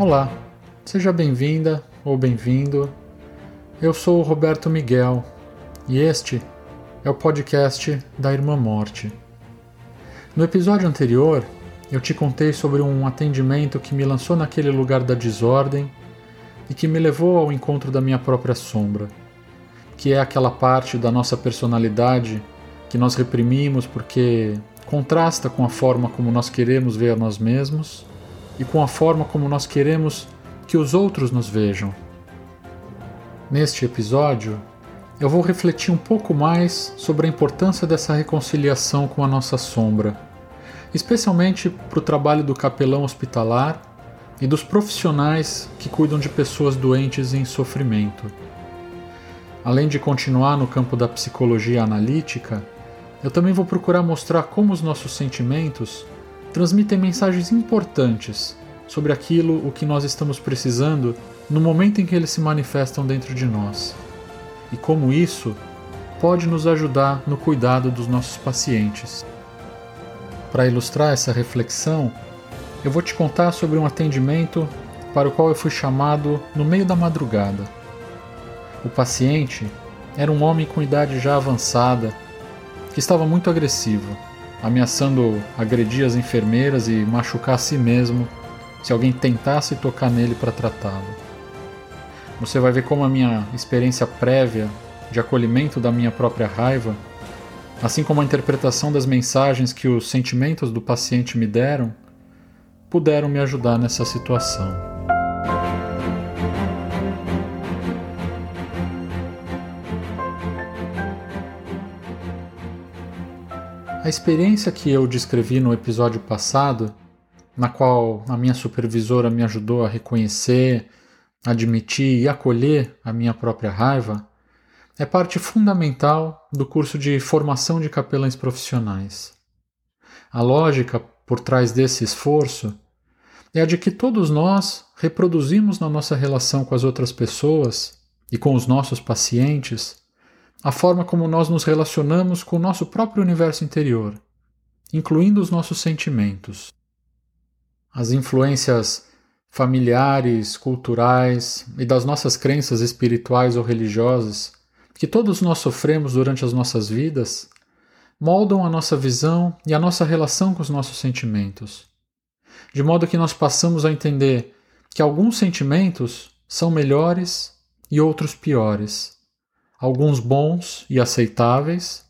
Olá, seja bem-vinda ou bem-vindo. Eu sou o Roberto Miguel e este é o podcast da Irmã Morte. No episódio anterior, eu te contei sobre um atendimento que me lançou naquele lugar da desordem e que me levou ao encontro da minha própria sombra, que é aquela parte da nossa personalidade que nós reprimimos porque contrasta com a forma como nós queremos ver nós mesmos e com a forma como nós queremos que os outros nos vejam. Neste episódio, eu vou refletir um pouco mais sobre a importância dessa reconciliação com a nossa sombra, especialmente para o trabalho do capelão hospitalar e dos profissionais que cuidam de pessoas doentes em sofrimento. Além de continuar no campo da psicologia analítica, eu também vou procurar mostrar como os nossos sentimentos transmitem mensagens importantes sobre aquilo o que nós estamos precisando no momento em que eles se manifestam dentro de nós. E como isso pode nos ajudar no cuidado dos nossos pacientes. Para ilustrar essa reflexão, eu vou te contar sobre um atendimento para o qual eu fui chamado no meio da madrugada. O paciente era um homem com idade já avançada que estava muito agressivo, ameaçando agredir as enfermeiras e machucar a si mesmo se alguém tentasse tocar nele para tratá-lo. Você vai ver como a minha experiência prévia de acolhimento da minha própria raiva, assim como a interpretação das mensagens que os sentimentos do paciente me deram, puderam me ajudar nessa situação. Experiência que eu descrevi no episódio passado, na qual a minha supervisora me ajudou a reconhecer, admitir e acolher a minha própria raiva, é parte fundamental do curso de formação de capelães profissionais. A lógica por trás desse esforço é a de que todos nós reproduzimos na nossa relação com as outras pessoas e com os nossos pacientes a forma como nós nos relacionamos com o nosso próprio universo interior, incluindo os nossos sentimentos. As influências familiares, culturais e das nossas crenças espirituais ou religiosas que todos nós sofremos durante as nossas vidas moldam a nossa visão e a nossa relação com os nossos sentimentos, de modo que nós passamos a entender que alguns sentimentos são melhores e outros piores alguns bons e aceitáveis,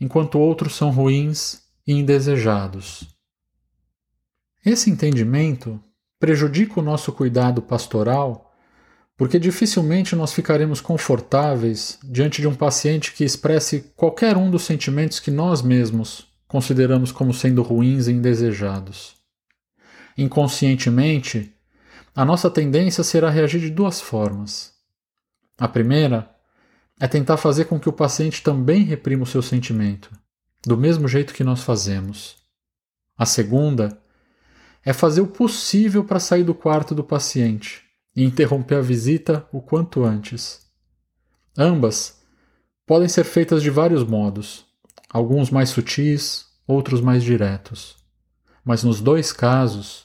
enquanto outros são ruins e indesejados. Esse entendimento prejudica o nosso cuidado pastoral porque dificilmente nós ficaremos confortáveis diante de um paciente que expresse qualquer um dos sentimentos que nós mesmos consideramos como sendo ruins e indesejados. Inconscientemente, a nossa tendência será reagir de duas formas. A primeira é tentar fazer com que o paciente também reprima o seu sentimento, do mesmo jeito que nós fazemos. A segunda é fazer o possível para sair do quarto do paciente e interromper a visita o quanto antes. Ambas podem ser feitas de vários modos, alguns mais sutis, outros mais diretos. Mas nos dois casos,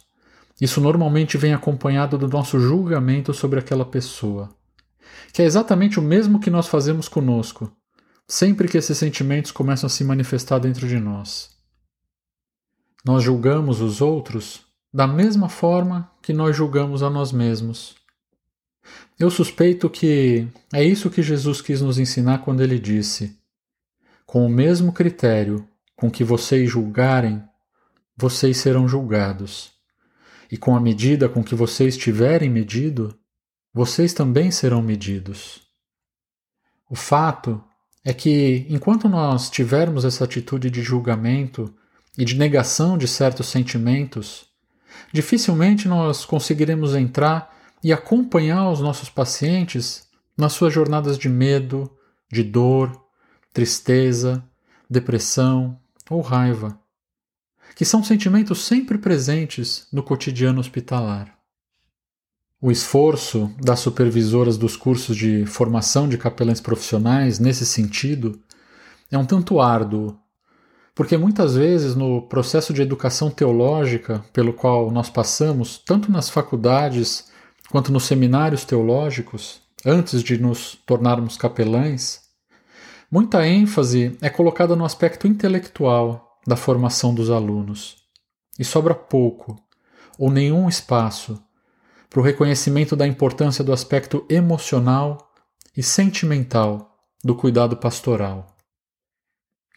isso normalmente vem acompanhado do nosso julgamento sobre aquela pessoa que é exatamente o mesmo que nós fazemos conosco, sempre que esses sentimentos começam a se manifestar dentro de nós. Nós julgamos os outros da mesma forma que nós julgamos a nós mesmos. Eu suspeito que é isso que Jesus quis nos ensinar quando ele disse: Com o mesmo critério com que vocês julgarem, vocês serão julgados. E com a medida com que vocês tiverem medido, vocês também serão medidos. O fato é que, enquanto nós tivermos essa atitude de julgamento e de negação de certos sentimentos, dificilmente nós conseguiremos entrar e acompanhar os nossos pacientes nas suas jornadas de medo, de dor, tristeza, depressão ou raiva, que são sentimentos sempre presentes no cotidiano hospitalar. O esforço das supervisoras dos cursos de formação de capelães profissionais nesse sentido é um tanto árduo, Porque muitas vezes no processo de educação teológica pelo qual nós passamos, tanto nas faculdades quanto nos seminários teológicos, antes de nos tornarmos capelães, muita ênfase é colocada no aspecto intelectual da formação dos alunos. E sobra pouco, ou nenhum espaço, para o reconhecimento da importância do aspecto emocional e sentimental do cuidado pastoral.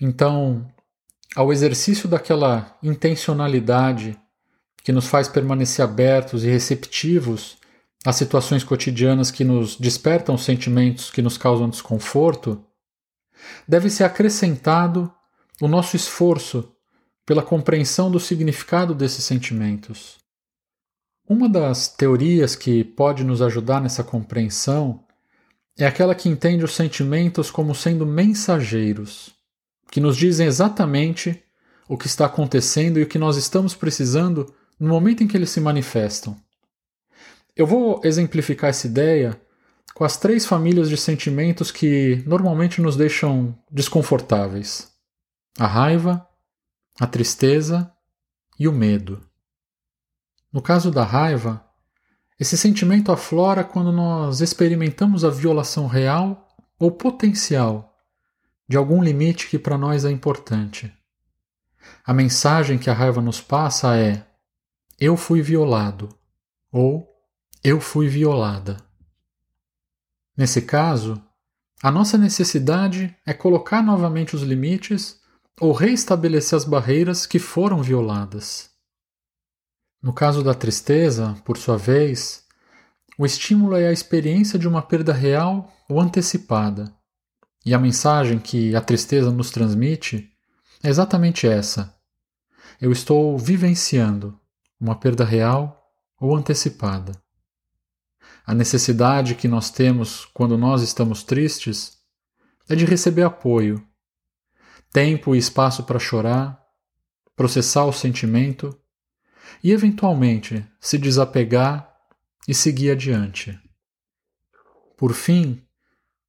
Então, ao exercício daquela intencionalidade que nos faz permanecer abertos e receptivos às situações cotidianas que nos despertam sentimentos que nos causam desconforto, deve ser acrescentado o nosso esforço pela compreensão do significado desses sentimentos. Uma das teorias que pode nos ajudar nessa compreensão é aquela que entende os sentimentos como sendo mensageiros que nos dizem exatamente o que está acontecendo e o que nós estamos precisando no momento em que eles se manifestam. Eu vou exemplificar essa ideia com as três famílias de sentimentos que normalmente nos deixam desconfortáveis: a raiva, a tristeza e o medo. No caso da raiva, esse sentimento aflora quando nós experimentamos a violação real ou potencial de algum limite que para nós é importante. A mensagem que a raiva nos passa é: eu fui violado ou eu fui violada. Nesse caso, a nossa necessidade é colocar novamente os limites ou reestabelecer as barreiras que foram violadas. No caso da tristeza, por sua vez, o estímulo é a experiência de uma perda real ou antecipada e a mensagem que a tristeza nos transmite é exatamente essa. Eu estou vivenciando uma perda real ou antecipada. A necessidade que nós temos quando nós estamos tristes é de receber apoio, tempo e espaço para chorar, processar o sentimento e, eventualmente, se desapegar e seguir adiante. Por fim,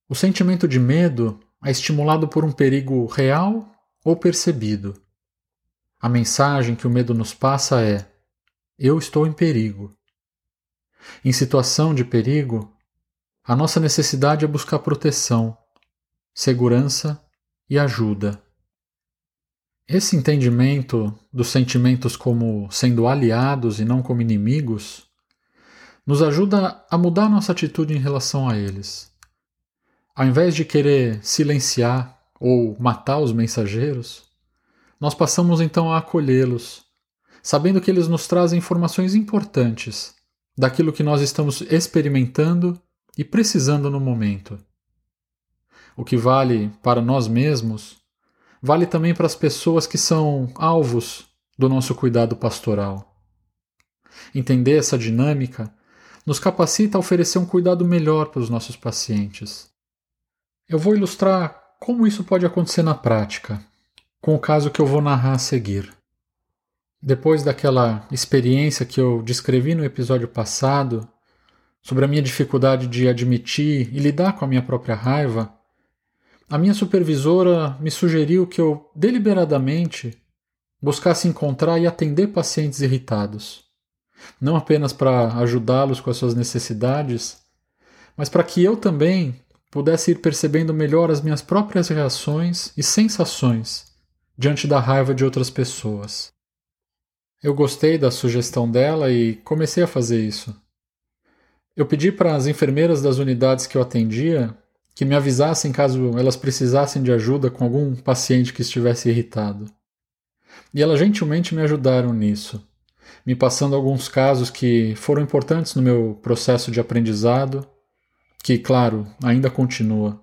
o sentimento de medo é estimulado por um perigo real ou percebido. A mensagem que o medo nos passa é: eu estou em perigo. Em situação de perigo, a nossa necessidade é buscar proteção, segurança e ajuda. Esse entendimento dos sentimentos como sendo aliados e não como inimigos nos ajuda a mudar nossa atitude em relação a eles. Ao invés de querer silenciar ou matar os mensageiros, nós passamos então a acolhê-los, sabendo que eles nos trazem informações importantes daquilo que nós estamos experimentando e precisando no momento. O que vale para nós mesmos, vale também para as pessoas que são alvos do nosso cuidado pastoral. Entender essa dinâmica nos capacita a oferecer um cuidado melhor para os nossos pacientes eu vou ilustrar como isso pode acontecer na prática, com o caso que eu vou narrar a seguir. Depois daquela experiência que eu descrevi no episódio passado, sobre a minha dificuldade de admitir e lidar com a minha própria raiva, a minha supervisora me sugeriu que eu deliberadamente buscasse encontrar e atender pacientes irritados, não apenas para ajudá-los com as suas necessidades, mas para que eu também pudesse ir percebendo melhor as minhas próprias reações e sensações diante da raiva de outras pessoas. Eu gostei da sugestão dela e comecei a fazer isso. Eu pedi para as enfermeiras das unidades que eu atendia que me avisassem caso elas precisassem de ajuda com algum paciente que estivesse irritado. E elas gentilmente me ajudaram nisso, me passando alguns casos que foram importantes no meu processo de aprendizado que, claro, ainda continua.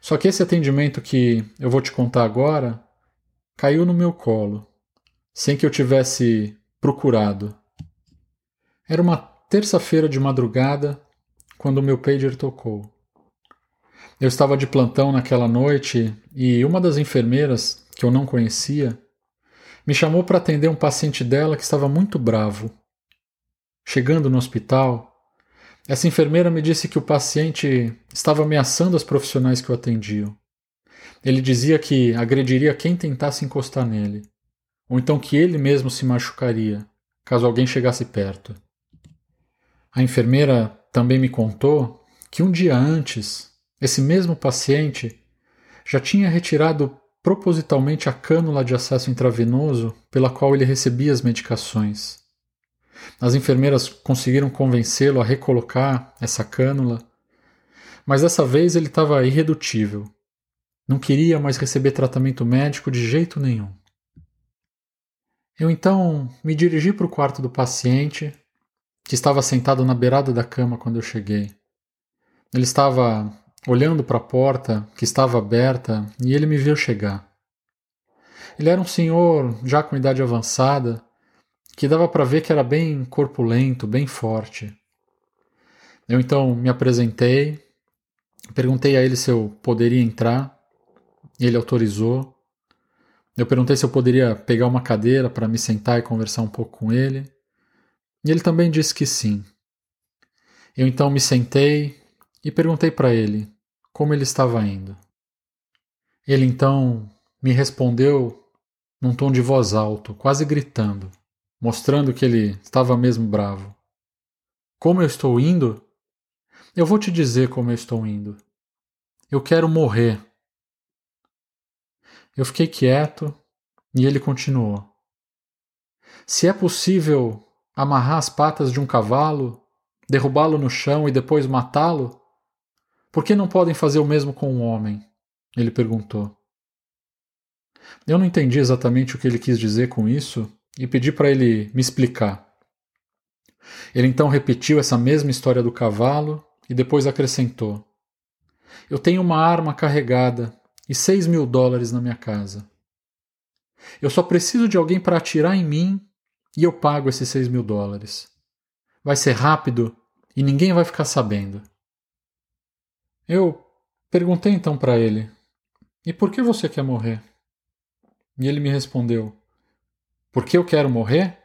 Só que esse atendimento que eu vou te contar agora caiu no meu colo, sem que eu tivesse procurado. Era uma terça-feira de madrugada quando o meu pager tocou. Eu estava de plantão naquela noite e uma das enfermeiras, que eu não conhecia, me chamou para atender um paciente dela que estava muito bravo. Chegando no hospital, essa enfermeira me disse que o paciente estava ameaçando as profissionais que o atendiam. Ele dizia que agrediria quem tentasse encostar nele, ou então que ele mesmo se machucaria caso alguém chegasse perto. A enfermeira também me contou que um dia antes, esse mesmo paciente já tinha retirado propositalmente a cânula de acesso intravenoso pela qual ele recebia as medicações. As enfermeiras conseguiram convencê-lo a recolocar essa cânula, mas dessa vez ele estava irredutível. Não queria mais receber tratamento médico de jeito nenhum. Eu então me dirigi para o quarto do paciente, que estava sentado na beirada da cama quando eu cheguei. Ele estava olhando para a porta, que estava aberta, e ele me viu chegar. Ele era um senhor já com idade avançada, que dava para ver que era bem corpulento, bem forte. Eu então me apresentei, perguntei a ele se eu poderia entrar, ele autorizou. Eu perguntei se eu poderia pegar uma cadeira para me sentar e conversar um pouco com ele, e ele também disse que sim. Eu então me sentei e perguntei para ele como ele estava indo. Ele então me respondeu num tom de voz alto, quase gritando mostrando que ele estava mesmo bravo. Como eu estou indo? Eu vou te dizer como eu estou indo. Eu quero morrer. Eu fiquei quieto e ele continuou. Se é possível amarrar as patas de um cavalo, derrubá-lo no chão e depois matá-lo, por que não podem fazer o mesmo com um homem? Ele perguntou. Eu não entendi exatamente o que ele quis dizer com isso, e pedi para ele me explicar. Ele então repetiu essa mesma história do cavalo e depois acrescentou: Eu tenho uma arma carregada e seis mil dólares na minha casa. Eu só preciso de alguém para atirar em mim e eu pago esses seis mil dólares. Vai ser rápido e ninguém vai ficar sabendo. Eu perguntei então para ele: E por que você quer morrer? E ele me respondeu: por que eu quero morrer?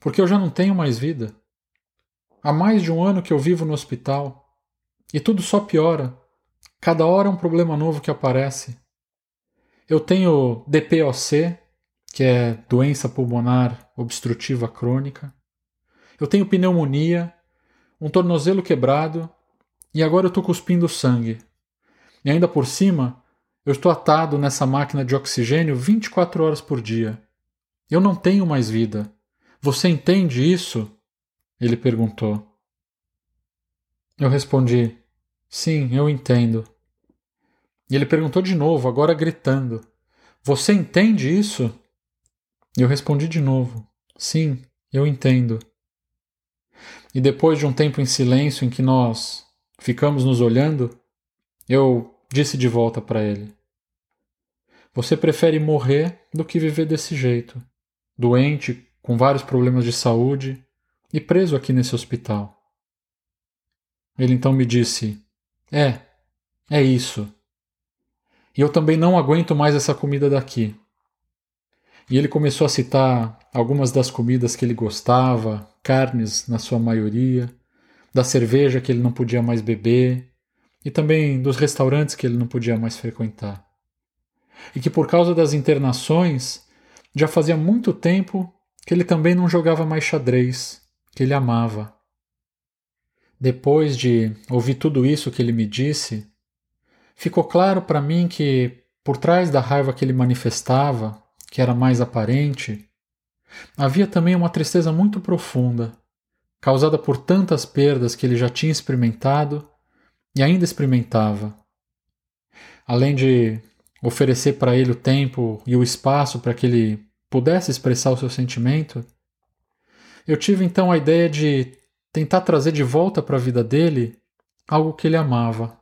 Porque eu já não tenho mais vida. Há mais de um ano que eu vivo no hospital e tudo só piora. Cada hora é um problema novo que aparece. Eu tenho DPOC, que é doença pulmonar obstrutiva crônica. Eu tenho pneumonia, um tornozelo quebrado e agora eu estou cuspindo sangue. E ainda por cima, eu estou atado nessa máquina de oxigênio 24 horas por dia. Eu não tenho mais vida. Você entende isso? Ele perguntou. Eu respondi: Sim, eu entendo. E ele perguntou de novo, agora gritando: Você entende isso? Eu respondi de novo: Sim, eu entendo. E depois de um tempo em silêncio em que nós ficamos nos olhando, eu disse de volta para ele: Você prefere morrer do que viver desse jeito doente, com vários problemas de saúde e preso aqui nesse hospital. Ele então me disse: É, é isso. E eu também não aguento mais essa comida daqui. E ele começou a citar algumas das comidas que ele gostava, carnes na sua maioria, da cerveja que ele não podia mais beber e também dos restaurantes que ele não podia mais frequentar. E que por causa das internações já fazia muito tempo que ele também não jogava mais xadrez, que ele amava. Depois de ouvir tudo isso que ele me disse, ficou claro para mim que, por trás da raiva que ele manifestava, que era mais aparente, havia também uma tristeza muito profunda, causada por tantas perdas que ele já tinha experimentado e ainda experimentava. Além de oferecer para ele o tempo e o espaço para que ele pudesse expressar o seu sentimento, eu tive então a ideia de tentar trazer de volta para a vida dele algo que ele amava.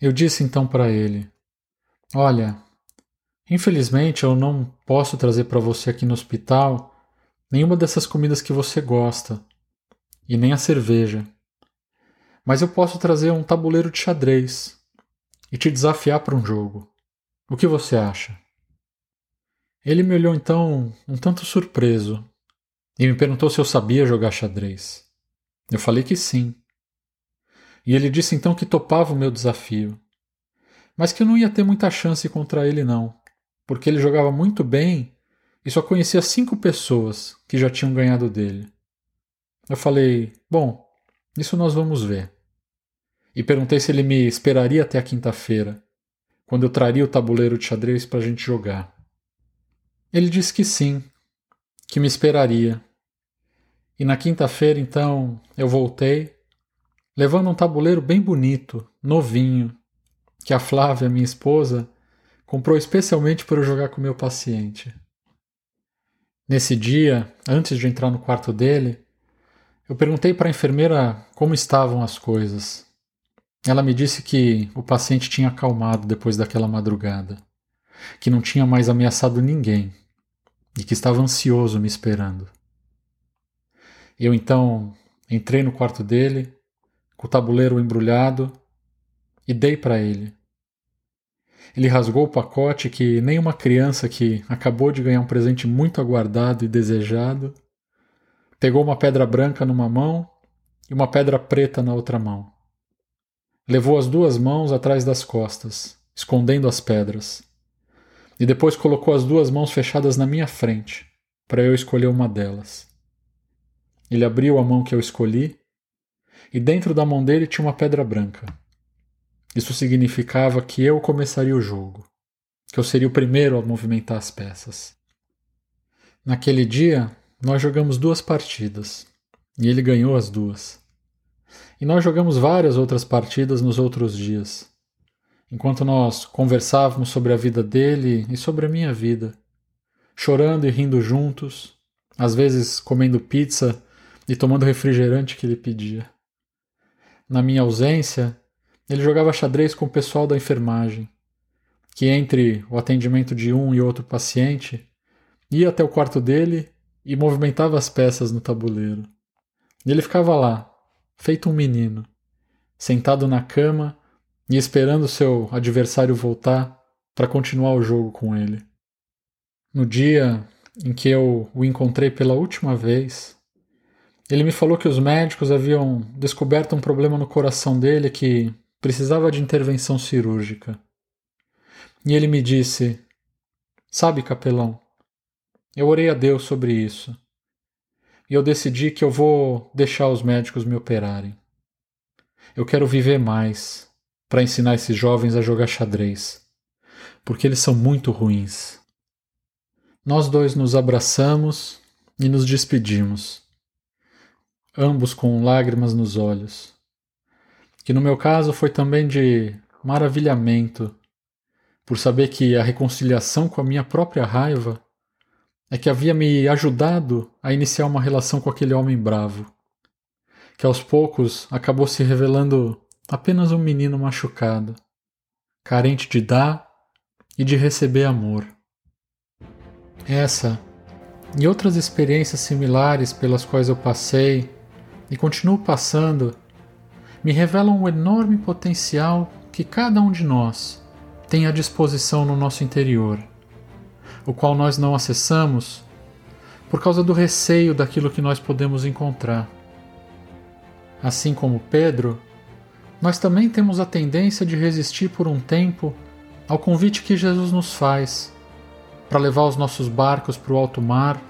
Eu disse então para ele: Olha, infelizmente eu não posso trazer para você aqui no hospital nenhuma dessas comidas que você gosta, e nem a cerveja. Mas eu posso trazer um tabuleiro de xadrez e te desafiar para um jogo. O que você acha? Ele me olhou então um tanto surpreso e me perguntou se eu sabia jogar xadrez. Eu falei que sim. E ele disse então que topava o meu desafio. mas que eu não ia ter muita chance contra ele, não, porque ele jogava muito bem e só conhecia cinco pessoas que já tinham ganhado dele. Eu falei: Bom, isso nós vamos ver. E perguntei se ele me esperaria até a quinta-feira, quando eu traria o tabuleiro de xadrez para a gente jogar. Ele disse que sim, que me esperaria. E na quinta-feira, então, eu voltei, levando um tabuleiro bem bonito, novinho, que a Flávia, minha esposa, comprou especialmente para eu jogar com meu paciente. Nesse dia, antes de entrar no quarto dele, eu perguntei para a enfermeira como estavam as coisas. Ela me disse que o paciente tinha acalmado depois daquela madrugada, que não tinha mais ameaçado ninguém e que estava ansioso me esperando. Eu então entrei no quarto dele, com o tabuleiro embrulhado, e dei para ele. Ele rasgou o pacote que nem uma criança que acabou de ganhar um presente muito aguardado e desejado, pegou uma pedra branca numa mão e uma pedra preta na outra mão. Levou as duas mãos atrás das costas, escondendo as pedras, e depois colocou as duas mãos fechadas na minha frente, para eu escolher uma delas. Ele abriu a mão que eu escolhi, e dentro da mão dele tinha uma pedra branca. Isso significava que eu começaria o jogo, que eu seria o primeiro a movimentar as peças. Naquele dia, nós jogamos duas partidas, e ele ganhou as duas. E nós jogamos várias outras partidas nos outros dias, enquanto nós conversávamos sobre a vida dele e sobre a minha vida, chorando e rindo juntos, às vezes comendo pizza e tomando refrigerante que ele pedia. Na minha ausência, ele jogava xadrez com o pessoal da enfermagem, que entre o atendimento de um e outro paciente, ia até o quarto dele e movimentava as peças no tabuleiro. Ele ficava lá, feito um menino, sentado na cama e esperando seu adversário voltar para continuar o jogo com ele. No dia em que eu o encontrei pela última vez, ele me falou que os médicos haviam descoberto um problema no coração dele que precisava de intervenção cirúrgica. E ele me disse: Sabe, capelão, eu orei a Deus sobre isso e eu decidi que eu vou deixar os médicos me operarem. Eu quero viver mais para ensinar esses jovens a jogar xadrez, porque eles são muito ruins. Nós dois nos abraçamos e nos despedimos, ambos com lágrimas nos olhos, que no meu caso foi também de maravilhamento por saber que a reconciliação com a minha própria raiva é que havia me ajudado a iniciar uma relação com aquele homem bravo, que aos poucos acabou se revelando apenas um menino machucado, carente de dar e de receber amor. Essa e outras experiências similares pelas quais eu passei e continuo passando me revelam o enorme potencial que cada um de nós tem à disposição no nosso interior o qual nós não acessamos por causa do receio daquilo que nós podemos encontrar. Assim como Pedro, nós também temos a tendência de resistir por um tempo ao convite que Jesus nos faz para levar os nossos barcos para o alto mar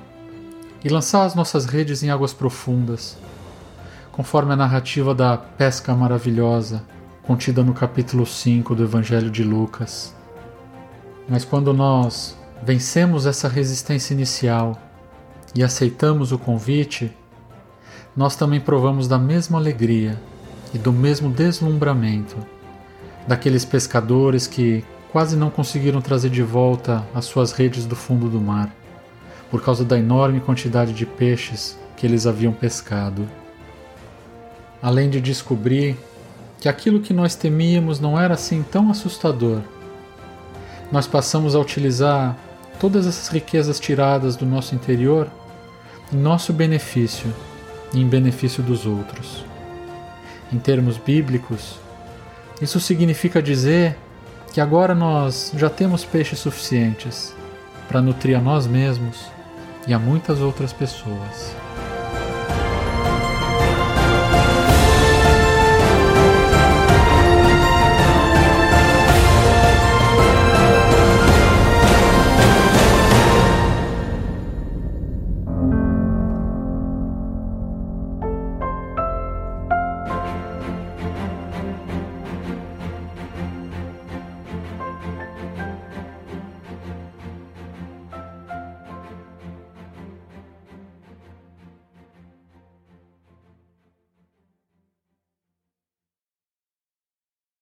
e lançar as nossas redes em águas profundas, conforme a narrativa da pesca maravilhosa contida no capítulo 5 do Evangelho de Lucas. Mas quando nós vencemos essa resistência inicial e aceitamos o convite, nós também provamos da mesma alegria e do mesmo deslumbramento daqueles pescadores que quase não conseguiram trazer de volta as suas redes do fundo do mar, por causa da enorme quantidade de peixes que eles haviam pescado. Além de descobrir que aquilo que nós temíamos não era assim tão assustador, nós passamos a utilizar todas essas riquezas tiradas do nosso interior em nosso benefício e em benefício dos outros. Em termos bíblicos, isso significa dizer que agora nós já temos peixes suficientes para nutrir a nós mesmos e a muitas outras pessoas.